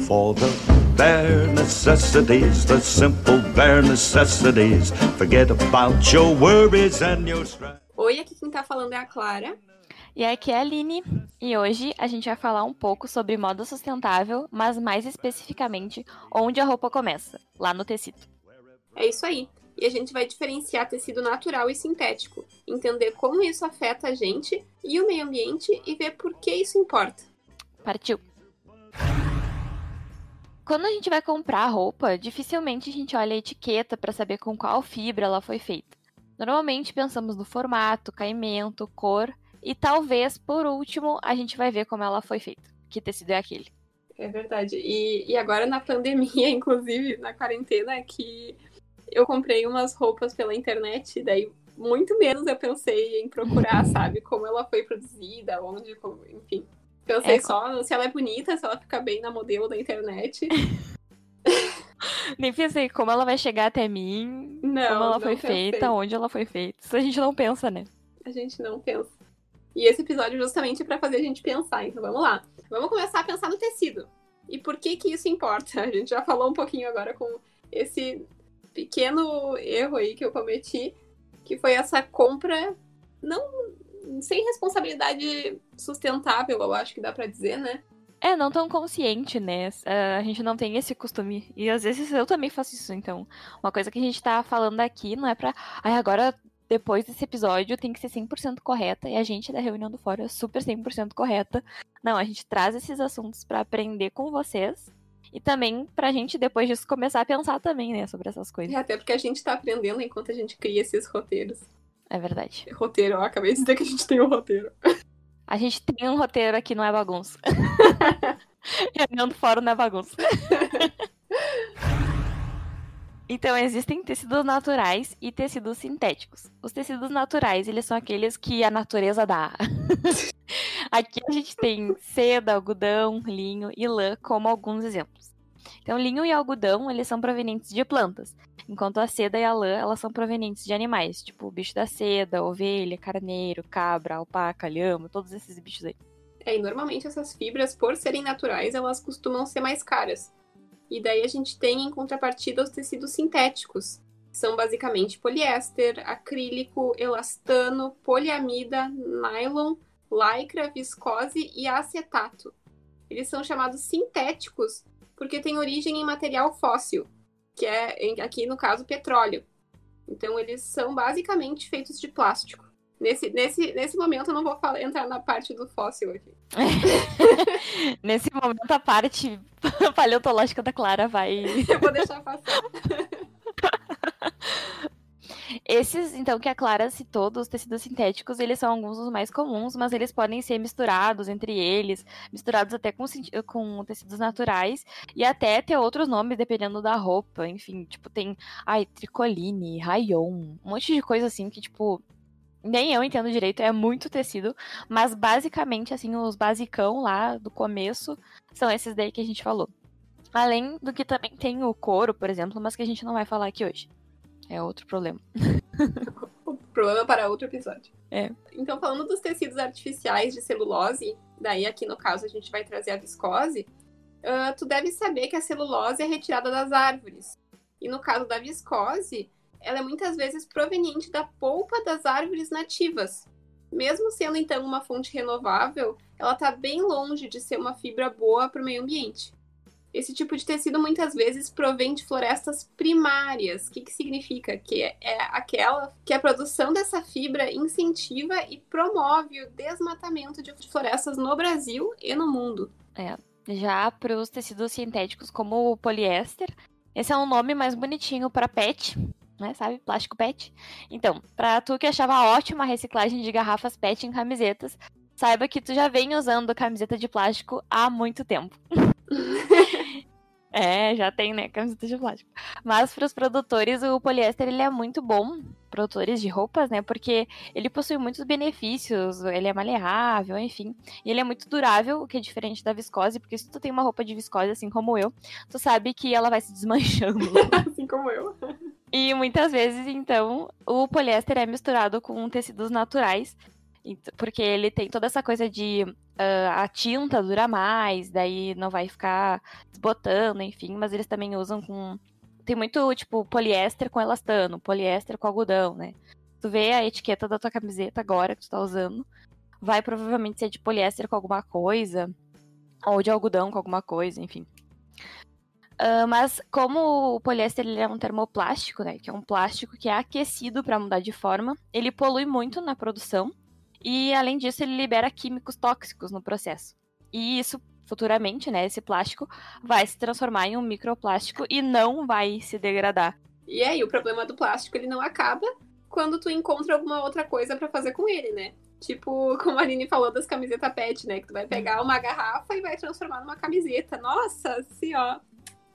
for the bare necessities, the simple bare necessities. Forget about your worries and your strife. Oi, aqui quem tá falando é a Clara. E aqui é a Aline, e hoje a gente vai falar um pouco sobre moda sustentável, mas mais especificamente onde a roupa começa, lá no tecido. É isso aí. E a gente vai diferenciar tecido natural e sintético, entender como isso afeta a gente e o meio ambiente e ver por que isso importa. Partiu! Quando a gente vai comprar roupa, dificilmente a gente olha a etiqueta para saber com qual fibra ela foi feita. Normalmente pensamos no formato, caimento, cor e talvez, por último, a gente vai ver como ela foi feita. Que tecido é aquele. É verdade. E, e agora na pandemia, inclusive, na quarentena, que eu comprei umas roupas pela internet, daí muito menos eu pensei em procurar, sabe, como ela foi produzida, onde, como, enfim. Pensei é, só se ela é bonita, se ela fica bem na modelo da internet. Nem pensei como ela vai chegar até mim, não, como ela foi feita, onde ela foi feita. Isso a gente não pensa, né? A gente não pensa. E esse episódio é justamente para fazer a gente pensar. Então vamos lá. Vamos começar a pensar no tecido. E por que que isso importa? A gente já falou um pouquinho agora com esse pequeno erro aí que eu cometi, que foi essa compra não sem responsabilidade sustentável, eu acho que dá para dizer, né? É, não tão consciente, né? Uh, a gente não tem esse costume. E às vezes eu também faço isso, então. Uma coisa que a gente tá falando aqui não é pra. Ai, agora, depois desse episódio, tem que ser 100% correta. E a gente da reunião do fórum é super 100% correta. Não, a gente traz esses assuntos para aprender com vocês. E também pra gente, depois disso, começar a pensar também, né, sobre essas coisas. É, até porque a gente tá aprendendo enquanto a gente cria esses roteiros. É verdade. Roteiro, ó, acabei de dizer que a gente tem um roteiro. A gente tem um roteiro aqui, não é bagunça. Reunião do fórum não é bagunça. Então, existem tecidos naturais e tecidos sintéticos. Os tecidos naturais, eles são aqueles que a natureza dá. Aqui a gente tem seda, algodão, linho e lã como alguns exemplos. Então, linho e algodão, eles são provenientes de plantas, enquanto a seda e a lã, elas são provenientes de animais, tipo o bicho da seda, ovelha, carneiro, cabra, alpaca, lhama, todos esses bichos aí. É, e normalmente essas fibras, por serem naturais, elas costumam ser mais caras. E daí a gente tem em contrapartida os tecidos sintéticos. São basicamente poliéster, acrílico, elastano, poliamida, nylon, lycra, viscose e acetato. Eles são chamados sintéticos porque têm origem em material fóssil, que é, aqui no caso, petróleo. Então, eles são basicamente feitos de plástico. Nesse, nesse, nesse momento, eu não vou falar, entrar na parte do fóssil aqui. nesse momento, a parte paleontológica da Clara vai. eu vou deixar passar. Esses, então, que a Clara citou dos tecidos sintéticos, eles são alguns dos mais comuns, mas eles podem ser misturados entre eles, misturados até com, com tecidos naturais, e até ter outros nomes dependendo da roupa. Enfim, tipo, tem, ai, tricoline, rayon, um monte de coisa assim que, tipo, nem eu entendo direito, é muito tecido, mas basicamente, assim, os basicão lá do começo são esses daí que a gente falou. Além do que também tem o couro, por exemplo, mas que a gente não vai falar aqui hoje. É outro problema. problema para outro episódio. É. Então, falando dos tecidos artificiais de celulose, daí aqui no caso a gente vai trazer a viscose, uh, tu deve saber que a celulose é retirada das árvores. E no caso da viscose, ela é muitas vezes proveniente da polpa das árvores nativas. Mesmo sendo então uma fonte renovável, ela está bem longe de ser uma fibra boa para o meio ambiente. Esse tipo de tecido muitas vezes provém de florestas primárias. O que, que significa? Que é aquela que a produção dessa fibra incentiva e promove o desmatamento de florestas no Brasil e no mundo. É. Já para os tecidos sintéticos, como o poliéster, esse é um nome mais bonitinho para PET, né? Sabe? Plástico PET. Então, para tu que achava ótima a reciclagem de garrafas PET em camisetas, saiba que tu já vem usando camiseta de plástico há muito tempo. É, já tem, né, camiseta de plástico. Mas para os produtores, o poliéster ele é muito bom, produtores de roupas, né, porque ele possui muitos benefícios, ele é maleável, enfim, e ele é muito durável, o que é diferente da viscose, porque se tu tem uma roupa de viscose, assim como eu, tu sabe que ela vai se desmanchando. assim como eu. E muitas vezes, então, o poliéster é misturado com tecidos naturais, Porque ele tem toda essa coisa de uh, a tinta dura mais, daí não vai ficar desbotando, enfim, mas eles também usam com. Tem muito, tipo, poliéster com elastano, poliéster com algodão, né? Tu vê a etiqueta da tua camiseta agora que tu tá usando, vai provavelmente ser de poliéster com alguma coisa, ou de algodão com alguma coisa, enfim. Uh, mas como o poliéster ele é um termoplástico, né, que é um plástico que é aquecido para mudar de forma, ele polui muito na produção e além disso ele libera químicos tóxicos no processo. E isso futuramente, né, esse plástico vai se transformar em um microplástico e não vai se degradar. E aí o problema do plástico ele não acaba quando tu encontra alguma outra coisa para fazer com ele, né? Tipo, como a Aline falou das camisetas PET, né? Que tu vai pegar uma garrafa e vai transformar numa camiseta. Nossa, assim, ó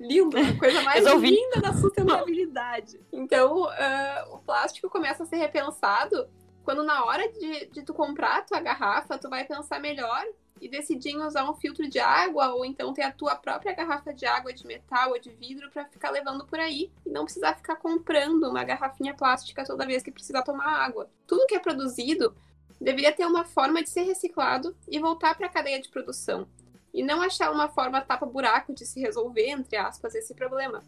lindo, a coisa mais linda da sustentabilidade. Então, uh, o plástico começa a ser repensado quando na hora de, de tu comprar a tua garrafa, tu vai pensar melhor e decidir em usar um filtro de água ou então ter a tua própria garrafa de água de metal ou de vidro para ficar levando por aí e não precisar ficar comprando uma garrafinha plástica toda vez que precisar tomar água. Tudo que é produzido deveria ter uma forma de ser reciclado e voltar para a cadeia de produção e não achar uma forma tapa-buraco de se resolver, entre aspas, esse problema.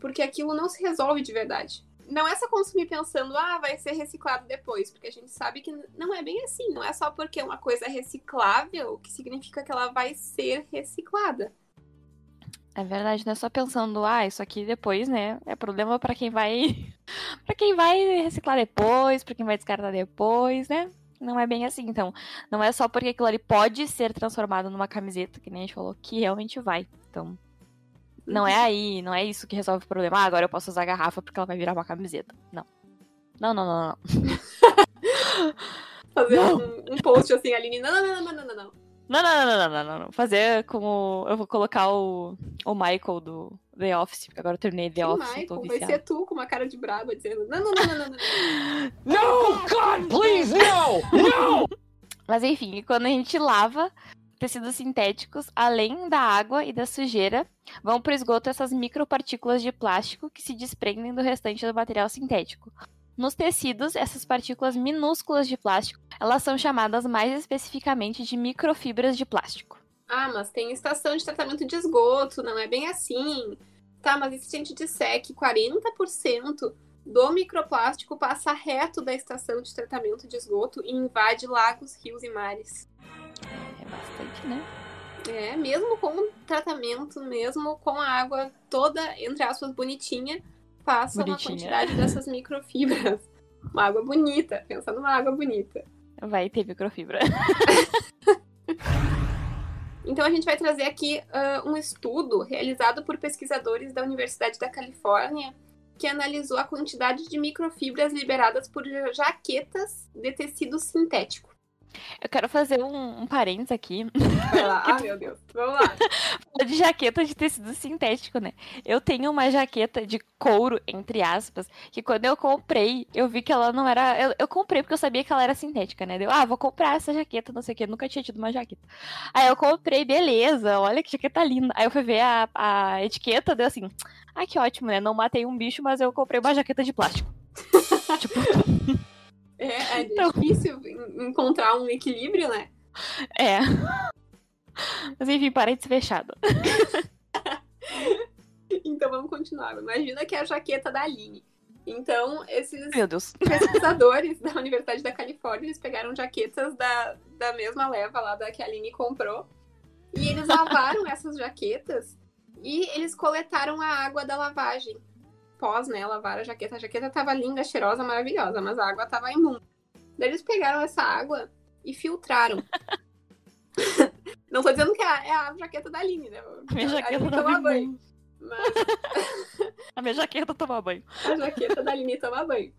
Porque aquilo não se resolve de verdade. Não é só consumir pensando, ah, vai ser reciclado depois, porque a gente sabe que não é bem assim. Não é só porque uma coisa é reciclável que significa que ela vai ser reciclada. É verdade, não é só pensando, ah, isso aqui depois, né? É problema para quem vai. para quem vai reciclar depois, para quem vai descartar depois, né? não é bem assim. Então, não é só porque aquilo ali pode ser transformado numa camiseta, que nem a gente falou, que realmente vai. Então, não é aí, não é isso que resolve o problema. Ah, agora eu posso usar a garrafa porque ela vai virar uma camiseta. Não. Não, não, não, não. Fazer não. Um, um, post assim, Aline. Não, não, não, não, não, não. Não, não, não, não, não, não. Fazer como. Eu vou colocar o, o Michael do The Office, porque agora eu terminei The Office. Michael, vai ser tu com uma cara de braba dizendo: Não, não, não, não, não, não. no, God, please, no! No! Mas enfim, quando a gente lava tecidos sintéticos, além da água e da sujeira, vão para o esgoto essas micropartículas de plástico que se desprendem do restante do material sintético. Nos tecidos, essas partículas minúsculas de plástico, elas são chamadas mais especificamente de microfibras de plástico. Ah, mas tem estação de tratamento de esgoto, não é bem assim. Tá, mas se a gente disser que 40% do microplástico passa reto da estação de tratamento de esgoto e invade lagos, rios e mares? É bastante, né? É, mesmo com tratamento, mesmo com a água toda, entre aspas, bonitinha, passa Bonitinha. uma quantidade dessas microfibras. Uma água bonita, pensa numa água bonita. Vai ter microfibra. então a gente vai trazer aqui uh, um estudo realizado por pesquisadores da Universidade da Califórnia que analisou a quantidade de microfibras liberadas por jaquetas de tecido sintético. Eu quero fazer um, um parênteses aqui. Vai lá, ah, meu Deus. Vamos lá. de jaqueta de tecido sintético, né? Eu tenho uma jaqueta de couro, entre aspas, que quando eu comprei, eu vi que ela não era. Eu, eu comprei porque eu sabia que ela era sintética, né? Eu, ah, vou comprar essa jaqueta, não sei o. Eu nunca tinha tido uma jaqueta. Aí eu comprei, beleza, olha que jaqueta linda. Aí eu fui ver a, a etiqueta, deu assim. Ah, que ótimo, né? Não matei um bicho, mas eu comprei uma jaqueta de plástico. tipo. É, é então... difícil encontrar um equilíbrio, né? É. Mas enfim, parede fechado. então vamos continuar. Imagina que é a jaqueta da Aline. Então, esses pesquisadores da Universidade da Califórnia, eles pegaram jaquetas da, da mesma leva lá da que a Aline comprou. E eles lavaram essas jaquetas e eles coletaram a água da lavagem pós, né, lavar a jaqueta. A jaqueta tava linda, cheirosa, maravilhosa, mas a água tava imunda. Daí eles pegaram essa água e filtraram. Não tô dizendo que é a, é a jaqueta da Aline, né? A minha jaqueta toma banho. Mas... a minha jaqueta toma banho. A jaqueta da Aline toma banho.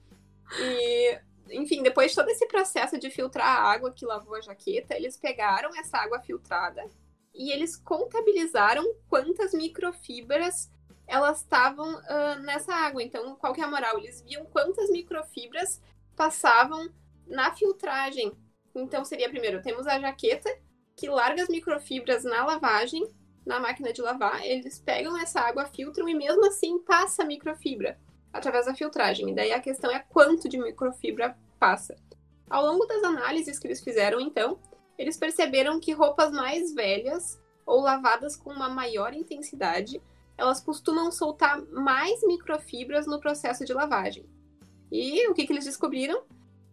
E, enfim, depois de todo esse processo de filtrar a água que lavou a jaqueta, eles pegaram essa água filtrada e eles contabilizaram quantas microfibras elas estavam uh, nessa água. Então, qual que é a moral? Eles viam quantas microfibras passavam na filtragem. Então, seria primeiro, temos a jaqueta, que larga as microfibras na lavagem, na máquina de lavar. Eles pegam essa água, filtram e mesmo assim passa a microfibra através da filtragem. E daí a questão é quanto de microfibra passa. Ao longo das análises que eles fizeram, então, eles perceberam que roupas mais velhas ou lavadas com uma maior intensidade, elas costumam soltar mais microfibras no processo de lavagem. E o que, que eles descobriram?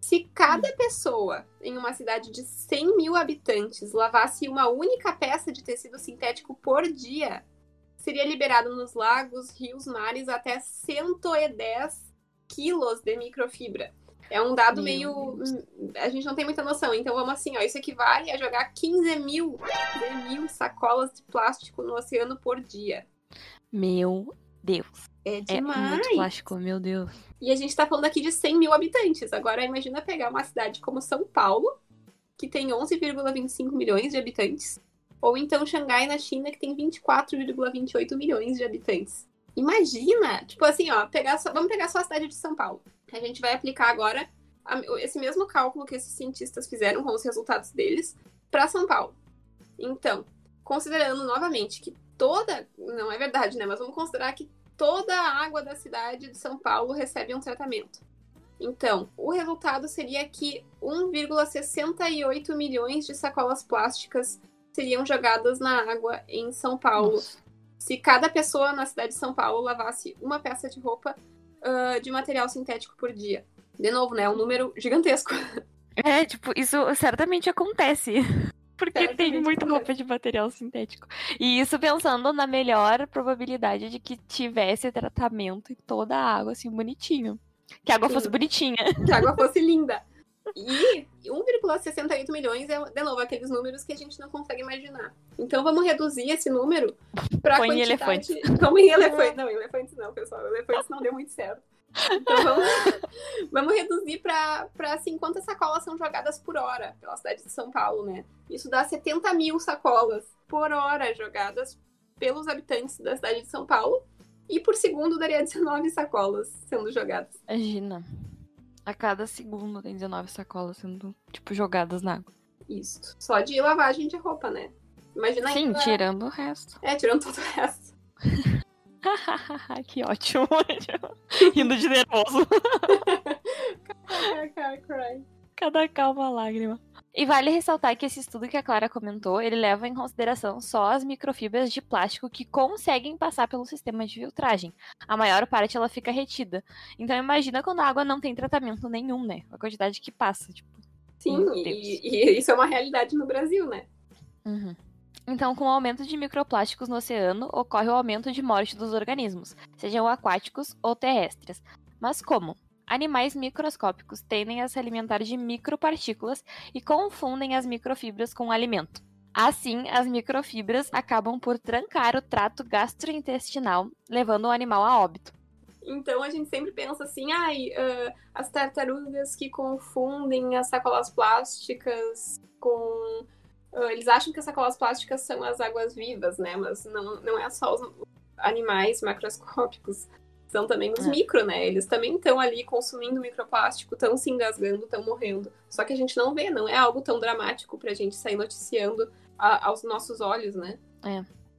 Se cada pessoa em uma cidade de 100 mil habitantes lavasse uma única peça de tecido sintético por dia, seria liberado nos lagos, rios, mares até 110 quilos de microfibra. É um dado Meu meio. A gente não tem muita noção. Então vamos assim, ó. Isso equivale a jogar 15 mil, 15 mil sacolas de plástico no oceano por dia. Meu Deus. É É demais. muito plástico, meu Deus. E a gente tá falando aqui de 100 mil habitantes. Agora imagina pegar uma cidade como São Paulo, que tem 11,25 milhões de habitantes. Ou então Xangai, na China, que tem 24,28 milhões de habitantes. Imagina! Tipo assim, ó, pegar só- vamos pegar só a cidade de São Paulo. A gente vai aplicar agora esse mesmo cálculo que esses cientistas fizeram com os resultados deles para São Paulo. Então, considerando novamente que toda. Não é verdade, né? Mas vamos considerar que toda a água da cidade de São Paulo recebe um tratamento. Então, o resultado seria que 1,68 milhões de sacolas plásticas seriam jogadas na água em São Paulo Nossa. se cada pessoa na cidade de São Paulo lavasse uma peça de roupa ah, de material sintético por dia. De novo, né? Um número gigantesco. É, tipo, isso certamente acontece. Porque tem muita roupa de material sintético. E isso pensando na melhor probabilidade de que tivesse tratamento em toda a água, assim, bonitinho. Que a água Sim. fosse bonitinha. que a água fosse linda. E 1,68 milhões é, de novo, aqueles números que a gente não consegue imaginar. Então vamos reduzir esse número para Põe em quantidade... Vamos em elefantes. Não, elefantes não, pessoal. Elefantes não deu muito certo. Então vamos, vamos reduzir para assim, quantas sacolas são jogadas por hora pela cidade de São Paulo, né? Isso dá 70 mil sacolas por hora jogadas pelos habitantes da cidade de São Paulo. E por segundo daria 19 sacolas sendo jogadas. Imagina. A cada segundo tem 19 sacolas sendo, tipo, jogadas na água. Isso. Só de lavagem de roupa, né? Imagina Sim, ainda- tirando o resto. É, tirando todo o resto. que ótimo. Rindo de nervoso. Cada calma lágrima. E vale ressaltar que esse estudo que a Clara comentou, ele leva em consideração só as microfibras de plástico que conseguem passar pelo sistema de filtragem. A maior parte ela fica retida. Então imagina quando a água não tem tratamento nenhum, né? A quantidade que passa, tipo. Sim, e, e isso é uma realidade no Brasil, né? Uhum. Então, com o aumento de microplásticos no oceano, ocorre o aumento de morte dos organismos, sejam aquáticos ou terrestres. Mas como? Animais microscópicos tendem a se alimentar de micropartículas e confundem as microfibras com o alimento. Assim, as microfibras acabam por trancar o trato gastrointestinal, levando o animal a óbito. Então a gente sempre pensa assim, ai, ah, as tartarugas que confundem as sacolas plásticas com. Ah, eles acham que as sacolas plásticas são as águas vivas, né? Mas não, não é só os animais macroscópicos. São também os É. micro, né? Eles também estão ali consumindo microplástico, estão se engasgando, estão morrendo. Só que a gente não vê, não é algo tão dramático pra gente sair noticiando a- aos nossos olhos, né?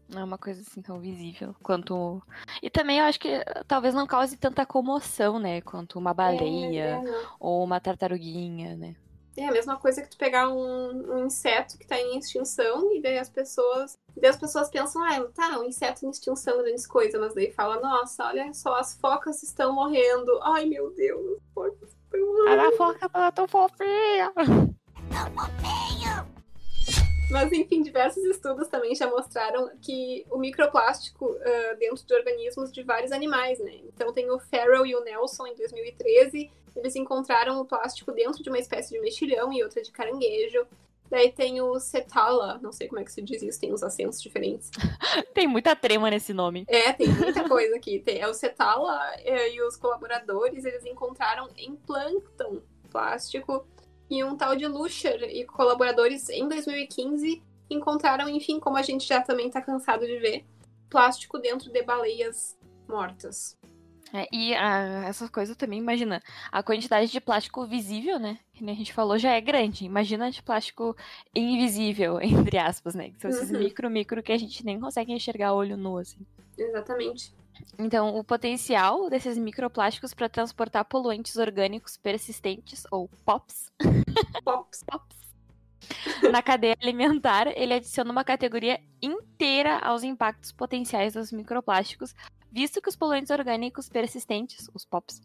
Não é uma coisa assim tão visível quanto. E também eu acho que eh, talvez não cause tanta comoção, né? Quanto uma É, baleia é, não. ou uma tartaruguinha, né? É a mesma coisa que tu pegar um, um inseto que tá em extinção e daí as pessoas. Daí as pessoas pensam, ah, tá, um inseto em extinção, grande coisa, mas daí fala, nossa, olha só, as focas estão morrendo. Ai, meu Deus, as focas estão morrendo. A foca tá tão fofinha! Mas, enfim, diversos estudos também já mostraram que o microplástico ah, dentro de organismos de vários animais, né? Então tem o Farrell e o Nelson em 2013, eles encontraram o plástico dentro de uma espécie de mexilhão e outra de caranguejo. Daí tem o Cetala, não sei como é que se diz isso, tem uns acentos diferentes. Tem muita trema nesse nome. É, tem muita coisa aqui. Tem, é o Cetala é, e os colaboradores, eles encontraram em plâncton plástico e um tal de Lucher e colaboradores em 2015 encontraram, enfim, como a gente já também tá cansado de ver, plástico dentro de baleias mortas. É, e ah, essas coisas também, imagina, a quantidade de plástico visível, né? Que nem a gente falou, já é grande. Imagina de plástico invisível, entre aspas, né? Que são esses Uhum. micro, micro que a gente nem consegue enxergar a olho nu, assim. Exatamente. Então, o potencial desses microplásticos para transportar poluentes orgânicos persistentes, ou POPs, Pops. POPs na cadeia alimentar, ele adiciona uma categoria inteira aos impactos potenciais dos microplásticos, visto que os poluentes orgânicos persistentes, os POPs,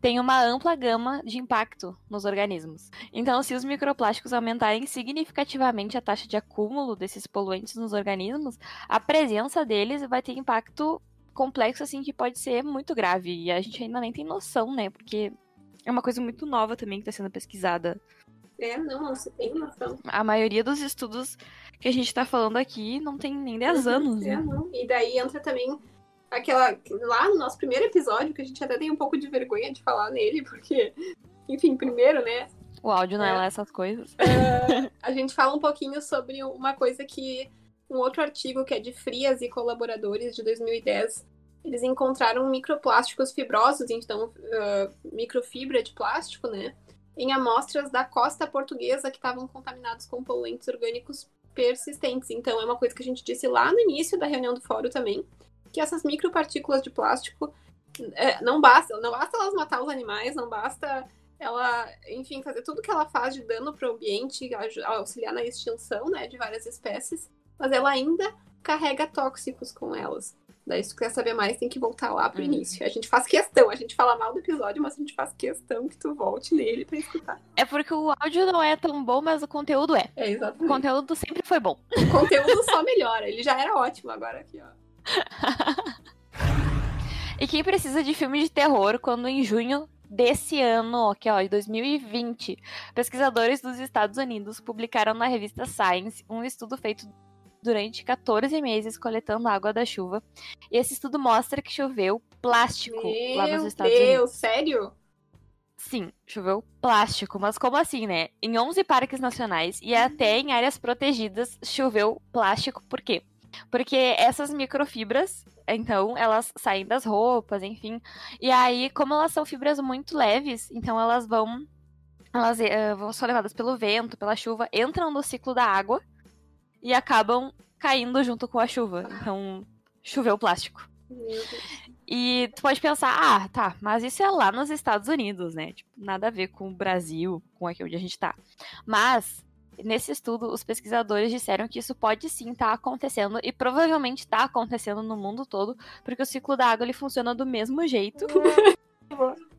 têm uma ampla gama de impacto nos organismos. Então, se os microplásticos aumentarem significativamente a taxa de acúmulo desses poluentes nos organismos, a presença deles vai ter impacto complexo, assim, que pode ser muito grave. E a gente ainda nem tem noção, né? Porque é uma coisa muito nova também que está sendo pesquisada. É, não, se tem noção. A maioria dos estudos que a gente está falando aqui não tem nem 10 anos, É, né? não. E daí entra também aquela. Lá no nosso primeiro episódio, que a gente até tem um pouco de vergonha de falar nele, porque, enfim, primeiro, né? O áudio não é É. lá essas coisas. A gente fala um pouquinho sobre uma coisa que. Um outro artigo que é de Frias e colaboradores de 2010. Eles encontraram microplásticos fibrosos, então ah, microfibra de plástico, né? Em amostras da costa portuguesa que estavam contaminados com poluentes orgânicos persistentes. Então é uma coisa que a gente disse lá no início da reunião do fórum também, que essas micropartículas de plástico é, não basta, não basta elas matar os animais, não basta ela, enfim, fazer tudo que ela faz de dano para o ambiente, auxiliar na extinção, né, de várias espécies, mas ela ainda carrega tóxicos com elas. Daí, se tu quer saber mais, tem que voltar lá pro Uhum. início. A gente faz questão, a gente fala mal do episódio, mas a gente faz questão que tu volte nele pra escutar. É porque o áudio não é tão bom, mas o conteúdo é. É, O exatamente. conteúdo sempre foi bom. O conteúdo só melhora. Ele já era ótimo agora aqui, ó. E quem precisa de filme de terror quando em junho desse ano, que ó, de 2020, pesquisadores dos Estados Unidos publicaram na revista Science um estudo feito durante 14 meses coletando água da chuva. E esse estudo mostra que choveu plástico lá nos Meu Estados Unidos. Deus, sério? Sim, choveu plástico, mas como assim, né? Em 11 parques nacionais e até em áreas protegidas choveu plástico, por quê? Porque essas microfibras, então, elas saem das roupas, enfim. E aí, como elas são fibras muito leves, então elas vão elas eh, vão são levadas pelo vento, pela chuva, entram no ciclo da água e acabam caindo junto com a chuva. Então, choveu plástico. E tu pode pensar, ah, tá, mas isso é lá nos Estados Unidos, né? Tipo, nada a ver com o Brasil, com aqui onde a gente tá. Mas, nesse estudo, os pesquisadores disseram que isso pode sim estar acontecendo e provavelmente está acontecendo no mundo todo, porque o ciclo da água ele funciona do mesmo jeito.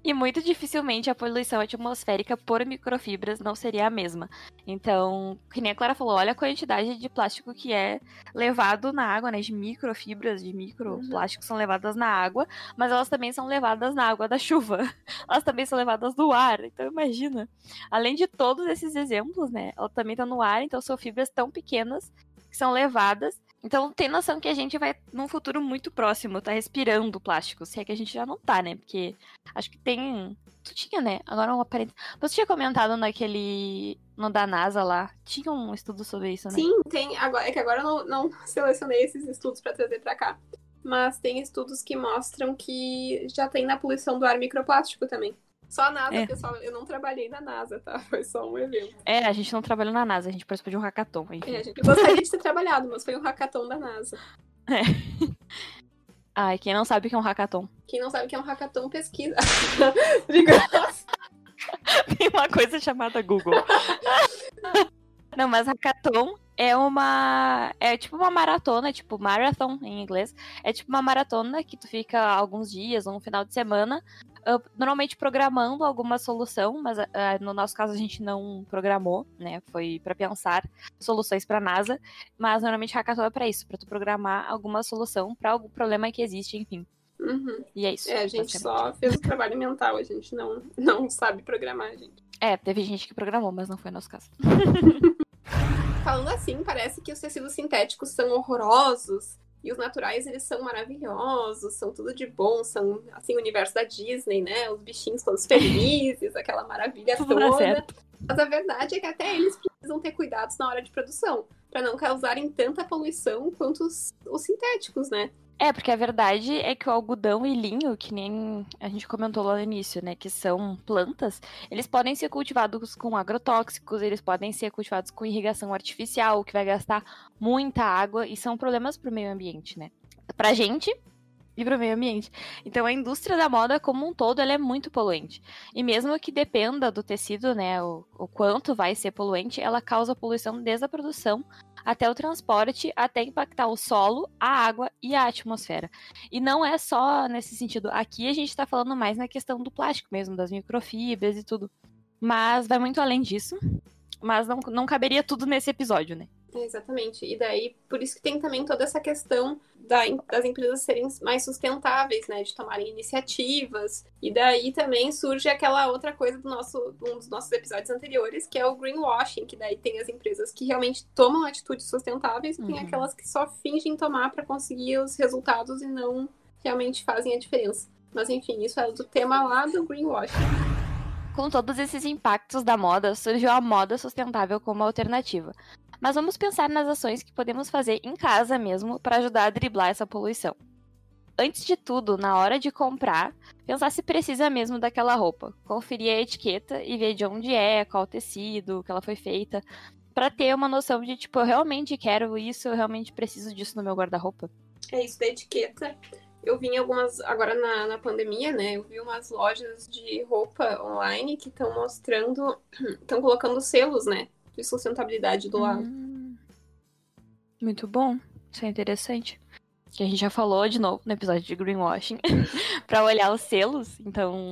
E muito dificilmente a poluição atmosférica por microfibras não seria a mesma. Então, que nem a Clara falou, olha a quantidade de plástico que é levado na água, né? De microfibras, de microplásticos são levadas na água, mas elas também são levadas na água da chuva. Elas também são levadas no ar. Então, imagina. Além de todos esses exemplos, né? Ela também tá no ar, então são fibras tão pequenas que são levadas. Então, tem noção que a gente vai, num futuro muito próximo, tá respirando plástico. Se é que a gente já não tá, né? Porque acho que tem. Tu tinha, né? Agora um aparente. Você tinha comentado naquele. No da NASA lá. Tinha um estudo sobre isso, né? Sim, tem. Agora, é que agora eu não, não selecionei esses estudos pra trazer pra cá. Mas tem estudos que mostram que já tem na poluição do ar microplástico também. Só a NASA, É. pessoal. Eu não trabalhei na NASA, tá? Foi só um evento. É, a gente não trabalhou na NASA, a gente participou de um hackathon, enfim. É, gente, eu gostaria de ter trabalhado, mas foi um hackathon da NASA. Ai, quem não sabe o que é um hackathon? Quem não sabe o que é um hackathon, pesquisa. De graça. Tem uma coisa chamada Google. Não, mas hackathon é uma. É tipo uma maratona, tipo marathon em inglês. É tipo uma maratona que tu fica alguns dias, um final de semana, ah, normalmente programando alguma solução, mas ah, no nosso caso a gente não programou, né? Foi pra pensar soluções pra NASA. Mas normalmente hackathon é pra isso, pra tu programar alguma solução pra algum problema que existe, enfim. Uhum. E é isso. É, a gente só fez o trabalho mental, a gente não, não sabe programar, gente. É, teve gente que programou, mas não foi nosso caso. Falando assim, parece que os tecidos sintéticos são horrorosos e os naturais eles são maravilhosos, são tudo de bom, são assim o universo da Disney, né? Os bichinhos todos felizes, aquela maravilha Tudo toda. Mas a verdade é que até eles precisam ter cuidados na hora de produção, para não causarem tanta poluição quanto os, os sintéticos, né? É, porque a verdade é que o algodão e linho, que nem a gente comentou lá no início, né, que são plantas, eles podem ser cultivados com agrotóxicos, eles podem ser cultivados com irrigação artificial, o que vai gastar muita água e são problemas para o meio ambiente, né? Pra gente e para o meio ambiente. Então a indústria da moda como um todo ela é muito poluente. E mesmo que dependa do tecido, né, o, o quanto vai ser poluente, ela causa poluição desde a produção até o transporte, até impactar o solo, a água e a atmosfera. E não é só nesse sentido. Aqui a gente está falando mais na questão do plástico mesmo, das microfibras e tudo. Mas vai muito além disso. Mas não, não caberia tudo nesse episódio, né? Exatamente. E daí, por isso que tem também toda essa questão da, das empresas serem mais sustentáveis, né? De tomarem iniciativas. E daí também surge aquela outra coisa do nosso, um dos nossos episódios anteriores, que é o greenwashing, que daí tem as empresas que realmente tomam atitudes sustentáveis e tem uhum. aquelas que só fingem tomar para conseguir os resultados e não realmente fazem a diferença. Mas enfim, isso é do tema lá do greenwashing. Com todos esses impactos da moda, surgiu a moda sustentável como alternativa. Mas vamos pensar nas ações que podemos fazer em casa mesmo para ajudar a driblar essa poluição. Antes de tudo, na hora de comprar, pensar se precisa mesmo daquela roupa. Conferir a etiqueta e ver de onde é, qual tecido, que ela foi feita, para ter uma noção de tipo, eu realmente quero isso, eu realmente preciso disso no meu guarda-roupa. É isso da etiqueta. Eu vi algumas, agora na, na pandemia, né? Eu vi umas lojas de roupa online que estão mostrando, estão colocando selos, né? De sustentabilidade do lado. Hum, muito bom. Isso é interessante. Que a gente já falou de novo no episódio de greenwashing para olhar os selos. Então,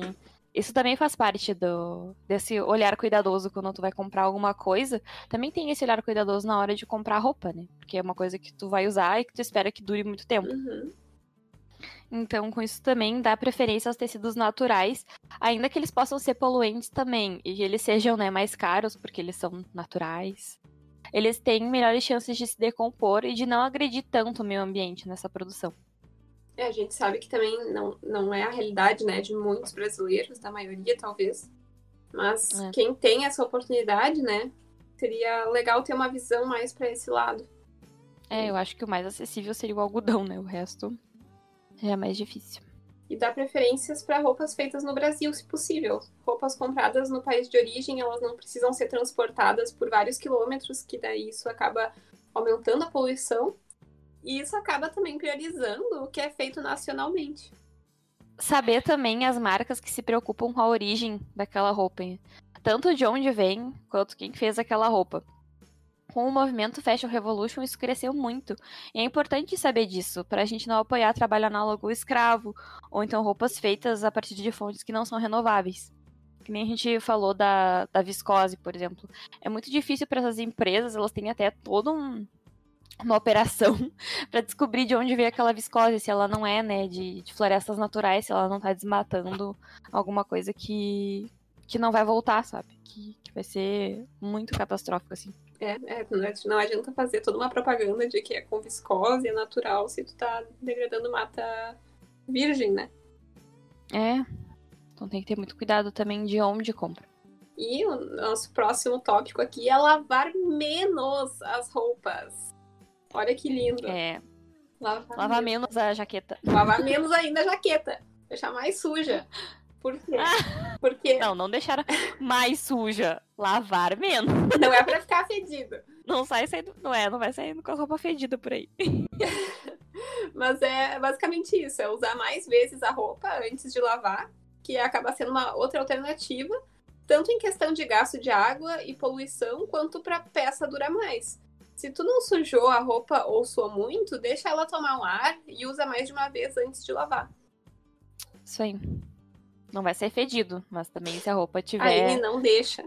isso também faz parte do desse olhar cuidadoso quando tu vai comprar alguma coisa. Também tem esse olhar cuidadoso na hora de comprar roupa, né? Porque é uma coisa que tu vai usar e que tu espera que dure muito tempo. Uhum. Então, com isso também dá preferência aos tecidos naturais, ainda que eles possam ser poluentes também, e eles sejam né, mais caros, porque eles são naturais. Eles têm melhores chances de se decompor e de não agredir tanto o meio ambiente nessa produção. É, a gente sabe que também não, não é a realidade né, de muitos brasileiros, da maioria talvez. Mas é. quem tem essa oportunidade, né, seria legal ter uma visão mais para esse lado. É, eu acho que o mais acessível seria o algodão, né? O resto é mais difícil. E dá preferências para roupas feitas no Brasil, se possível. Roupas compradas no país de origem, elas não precisam ser transportadas por vários quilômetros, que daí isso acaba aumentando a poluição. E isso acaba também priorizando o que é feito nacionalmente. Saber também as marcas que se preocupam com a origem daquela roupa. Tanto de onde vem, quanto quem fez aquela roupa com o movimento Fashion Revolution, isso cresceu muito. E é importante saber disso, para a gente não apoiar trabalho análogo escravo, ou então roupas feitas a partir de fontes que não são renováveis. Que nem a gente falou da, da viscose, por exemplo. É muito difícil para essas empresas, elas têm até todo um, uma operação para descobrir de onde veio aquela viscose, se ela não é, né, de, de florestas naturais, se ela não está desmatando alguma coisa que, que não vai voltar, sabe? Que, que vai ser muito catastrófico, assim. É, é, não adianta fazer toda uma propaganda de que é com viscose, é natural, se tu tá degradando mata virgem, né? É. Então tem que ter muito cuidado também de onde compra. E o nosso próximo tópico aqui é lavar menos as roupas. Olha que lindo. É. Lavar, menos. menos a jaqueta. Lavar menos ainda a jaqueta. Deixar mais suja. Por quê? Porque... Não, não deixar mais suja. Lavar menos. Não é pra ficar fedido. Não sai saindo. Não é, não vai saindo com a roupa fedida por aí. Mas é basicamente isso: é usar mais vezes a roupa antes de lavar, que acaba sendo uma outra alternativa, tanto em questão de gasto de água e poluição, quanto pra peça durar mais. Se tu não sujou a roupa ou suou muito, deixa ela tomar um ar e usa mais de uma vez antes de lavar. Isso aí. Não vai ser fedido, mas também se a roupa tiver. Aí não deixa.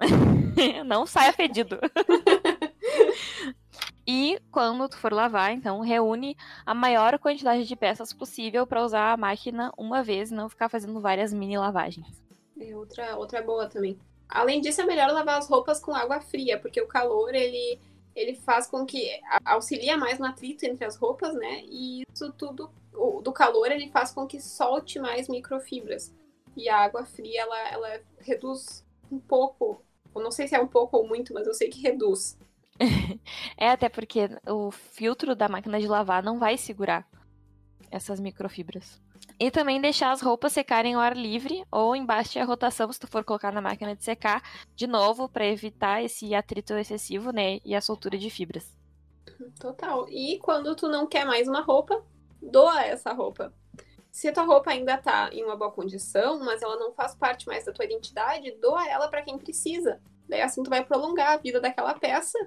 não saia fedido. e quando tu for lavar, então reúne a maior quantidade de peças possível para usar a máquina uma vez e não ficar fazendo várias mini lavagens. É outra, outra boa também. Além disso, é melhor lavar as roupas com água fria, porque o calor ele, ele faz com que auxilia mais no atrito entre as roupas, né? E isso tudo o, do calor ele faz com que solte mais microfibras. E a água fria, ela, ela reduz um pouco. Eu não sei se é um pouco ou muito, mas eu sei que reduz. é, até porque o filtro da máquina de lavar não vai segurar essas microfibras. E também deixar as roupas secarem ao ar livre ou embaixo a rotação, se tu for colocar na máquina de secar, de novo, para evitar esse atrito excessivo, né? E a soltura de fibras. Total. E quando tu não quer mais uma roupa, doa essa roupa. Se a tua roupa ainda tá em uma boa condição, mas ela não faz parte mais da tua identidade, doa ela para quem precisa. Daí assim tu vai prolongar a vida daquela peça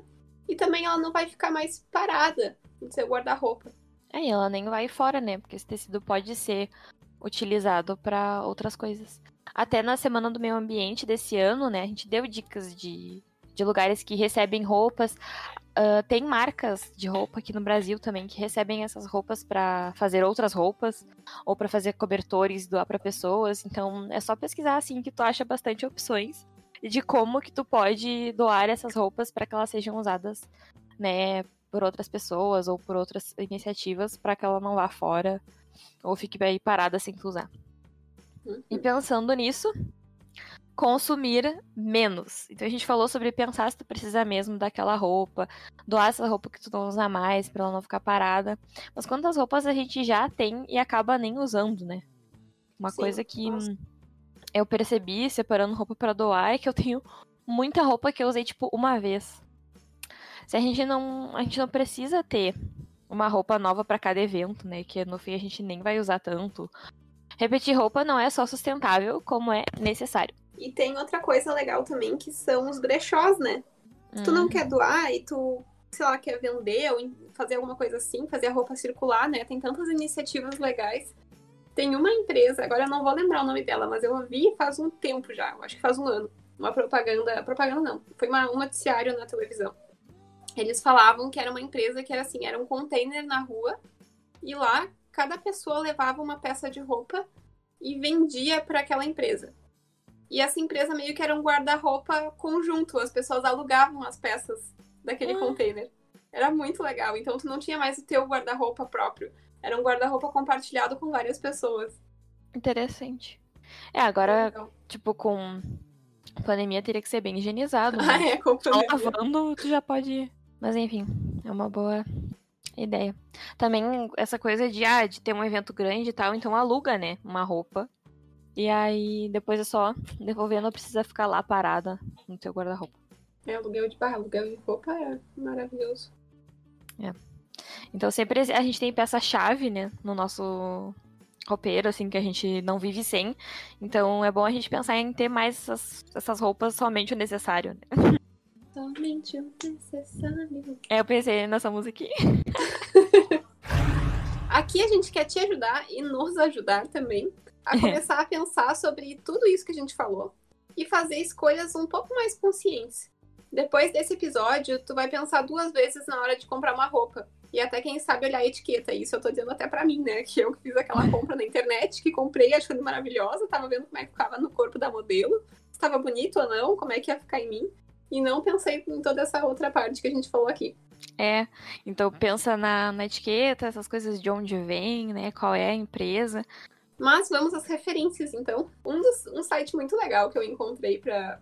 e também ela não vai ficar mais parada no seu guarda-roupa. É, ela nem vai fora, né? Porque esse tecido pode ser utilizado para outras coisas. Até na Semana do Meio Ambiente desse ano, né? A gente deu dicas de, de lugares que recebem roupas. Uh, tem marcas de roupa aqui no Brasil também que recebem essas roupas para fazer outras roupas ou para fazer cobertores doar para pessoas. Então é só pesquisar assim que tu acha bastante opções de como que tu pode doar essas roupas para que elas sejam usadas, né, por outras pessoas ou por outras iniciativas para que ela não vá fora ou fique aí parada sem tu usar. Uhum. E pensando nisso, consumir menos. Então a gente falou sobre pensar se tu precisa mesmo daquela roupa, doar essa roupa que tu não usa mais para ela não ficar parada. Mas quantas roupas a gente já tem e acaba nem usando, né? Uma Sim, coisa que nossa. eu percebi separando roupa para doar é que eu tenho muita roupa que eu usei tipo uma vez. Se a gente não, a gente não precisa ter uma roupa nova para cada evento, né? Que no fim a gente nem vai usar tanto. Repetir roupa não é só sustentável, como é necessário. E tem outra coisa legal também, que são os brechós, né? Se tu não Hum, quer doar e tu, sei lá, quer vender ou fazer alguma coisa assim, fazer a roupa circular, né? Tem tantas iniciativas legais. Tem uma empresa, agora eu não vou lembrar o nome dela, mas eu ouvi faz um tempo já, acho que faz um ano. Uma propaganda, propaganda não, foi uma, um noticiário na televisão. Eles falavam que era uma empresa que era assim, era um container na rua e lá cada pessoa levava uma peça de roupa e vendia para aquela empresa. E essa empresa meio que era um guarda-roupa conjunto, as pessoas alugavam as peças daquele Ah. container. Era muito legal, então tu não tinha mais o teu guarda-roupa próprio. Era um guarda-roupa compartilhado com várias pessoas. interessante. É, agora, Legal. tipo, com pandemia teria que ser bem higienizado, Ah, né? é, com Só pandemia. lavando, tu já pode. Mas enfim, é uma boa ideia. Também essa coisa de, ah, de ter um evento grande e tal, então aluga, né? Uma roupa. E aí depois é só devolver, não precisa ficar lá parada no teu guarda-roupa. É, aluguel de barra, aluguel de roupa é maravilhoso. Então sempre a gente tem peça-chave, né? No nosso roupeiro, assim, que a gente não vive sem. Então é bom a gente pensar em ter mais essas, essas roupas somente o necessário, né? Somente o necessário. É, eu pensei nessa música aqui. Aqui a gente quer te ajudar e nos ajudar também a começar a pensar sobre tudo isso que a gente falou e fazer escolhas um pouco mais conscientes. Depois desse episódio, tu vai pensar duas vezes na hora de comprar uma roupa. E até quem sabe olhar a etiqueta. Isso eu tô dizendo até pra mim, né? Que eu que fiz aquela compra na internet, que comprei achando maravilhosa, tava vendo como é que ficava no corpo da modelo, se estava bonito ou não, como é que ia ficar em mim. E não pensei em toda essa outra parte que a gente falou aqui. É, então pensa na, na etiqueta, essas coisas de onde vem, né? Qual é a empresa. Mas vamos às referências, então. Um, dos, um site muito legal que eu encontrei para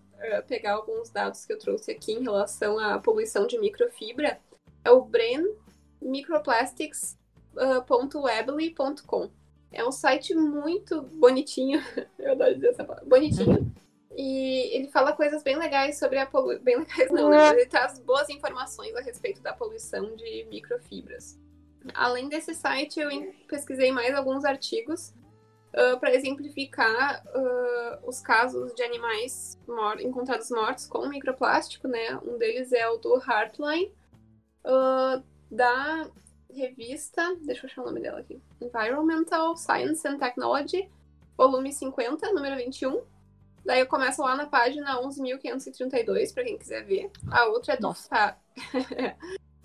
pegar alguns dados que eu trouxe aqui em relação à poluição de microfibra é o brenmicroplastics.weebly.com. É um site muito bonitinho, eu adoro dizer essa palavra, bonitinho. E ele fala coisas bem legais sobre a poluição. Bem legais não, né? Mas ele traz boas informações a respeito da poluição de microfibras. Além desse site, eu pesquisei mais alguns artigos para exemplificar ah, os casos de animais mor- encontrados mortos com microplástico, né? Um deles é o do Heartline, ah, da revista, deixa eu achar o nome dela aqui, Environmental Science and Technology, volume 50, número 21. Daí eu começo lá na página 11.532, para quem quiser ver. A outra é do. Fa-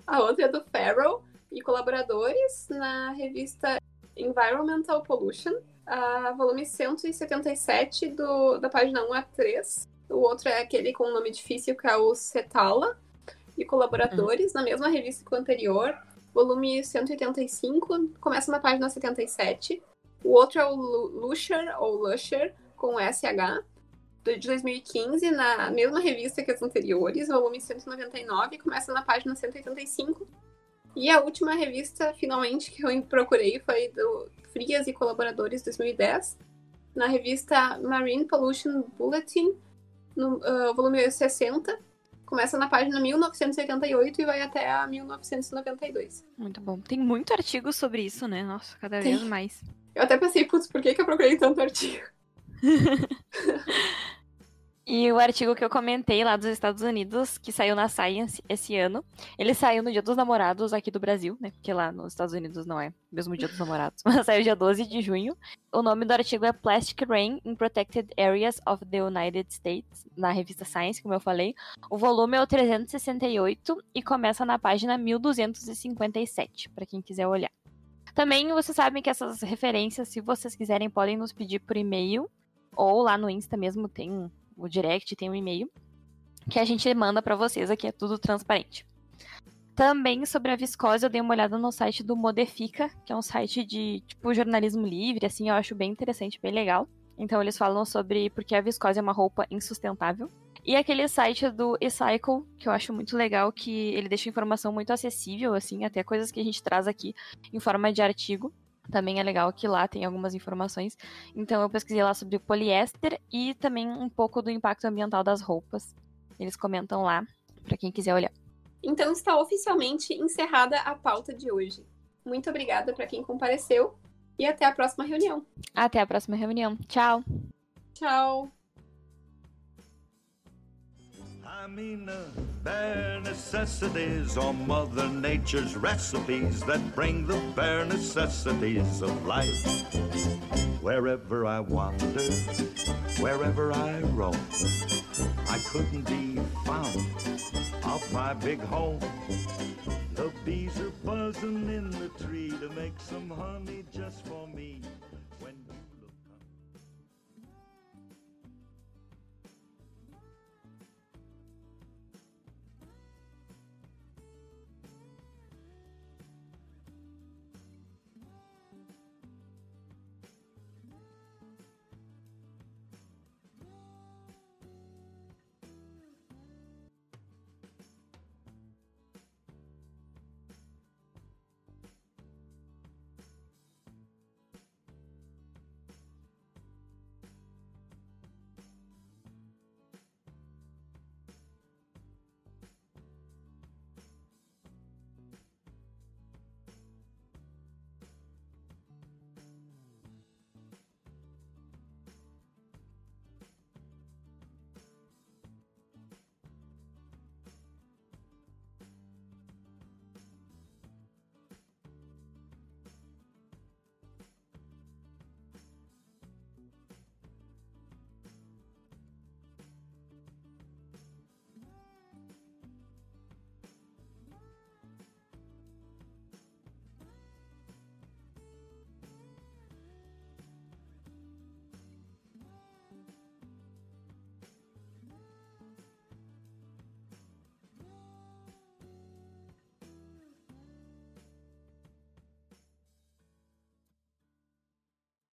A outra é do Farrell e colaboradores na revista Environmental Pollution, a volume 177 do, da página 1 a 3. O outro é aquele com o nome difícil, que é o Cetala e colaboradores, na mesma revista que o anterior. Volume 185, começa na página 77. O outro é o Lu- Lusher, ou Lusher, com SH, de 2015, na mesma revista que as anteriores, volume 199, começa na página 185. E a última revista, finalmente, que eu procurei foi do Frias e Colaboradores 2010, na revista Marine Pollution Bulletin, no ah, volume 60, Começa na página 1988 e vai até a 1992. Muito bom. Tem muito artigo sobre isso, né? Nossa, cada Tem. vez mais. Eu até pensei, putz, por que, que eu procurei tanto artigo? E o artigo que eu comentei lá dos Estados Unidos, que saiu na Science esse ano, ele saiu no Dia dos Namorados aqui do Brasil, né? Porque lá nos Estados Unidos não é mesmo Dia dos Namorados, mas saiu dia 12 de junho. O nome do artigo é Plastic Rain in Protected Areas of the United States, na revista Science, como eu falei. O volume é o 368 e começa na página 1257, para quem quiser olhar. Também vocês sabem que essas referências, se vocês quiserem, podem nos pedir por e-mail ou lá no Insta mesmo tem o direct, tem um e-mail que a gente manda pra vocês aqui, é tudo transparente. Também sobre a viscose, eu dei uma olhada no site do Modifica, que é um site de tipo jornalismo livre, assim, eu acho bem interessante, bem legal. Então eles falam sobre por que a viscose é uma roupa insustentável. E aquele site do E-Cycle, que eu acho muito legal, que ele deixa informação muito acessível, assim, até coisas que a gente traz aqui em forma de artigo. Também é legal que lá tem algumas informações. Então eu pesquisei lá sobre o poliéster e também um pouco do impacto ambiental das roupas. Eles comentam lá, para quem quiser olhar. Então está oficialmente encerrada a pauta de hoje. Muito obrigada para quem compareceu e até a próxima reunião. Até a próxima reunião. Tchau! Tchau! I mean the bare necessities or Mother Nature's recipes that bring the bare necessities of life. Wherever I wander, wherever I roam, I couldn't be found off my big home. The bees are buzzing in the tree to make some honey just for me.